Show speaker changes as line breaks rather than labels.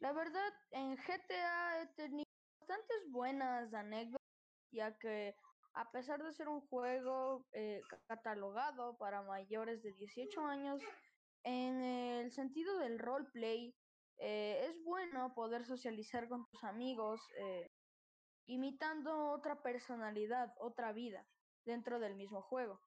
La verdad, en GTA he tenido bastantes buenas anécdotas, ya que a pesar de ser un juego eh, catalogado para mayores de 18 años, en el sentido del roleplay, eh, es bueno poder socializar con tus amigos, eh, imitando otra personalidad, otra vida dentro del mismo juego.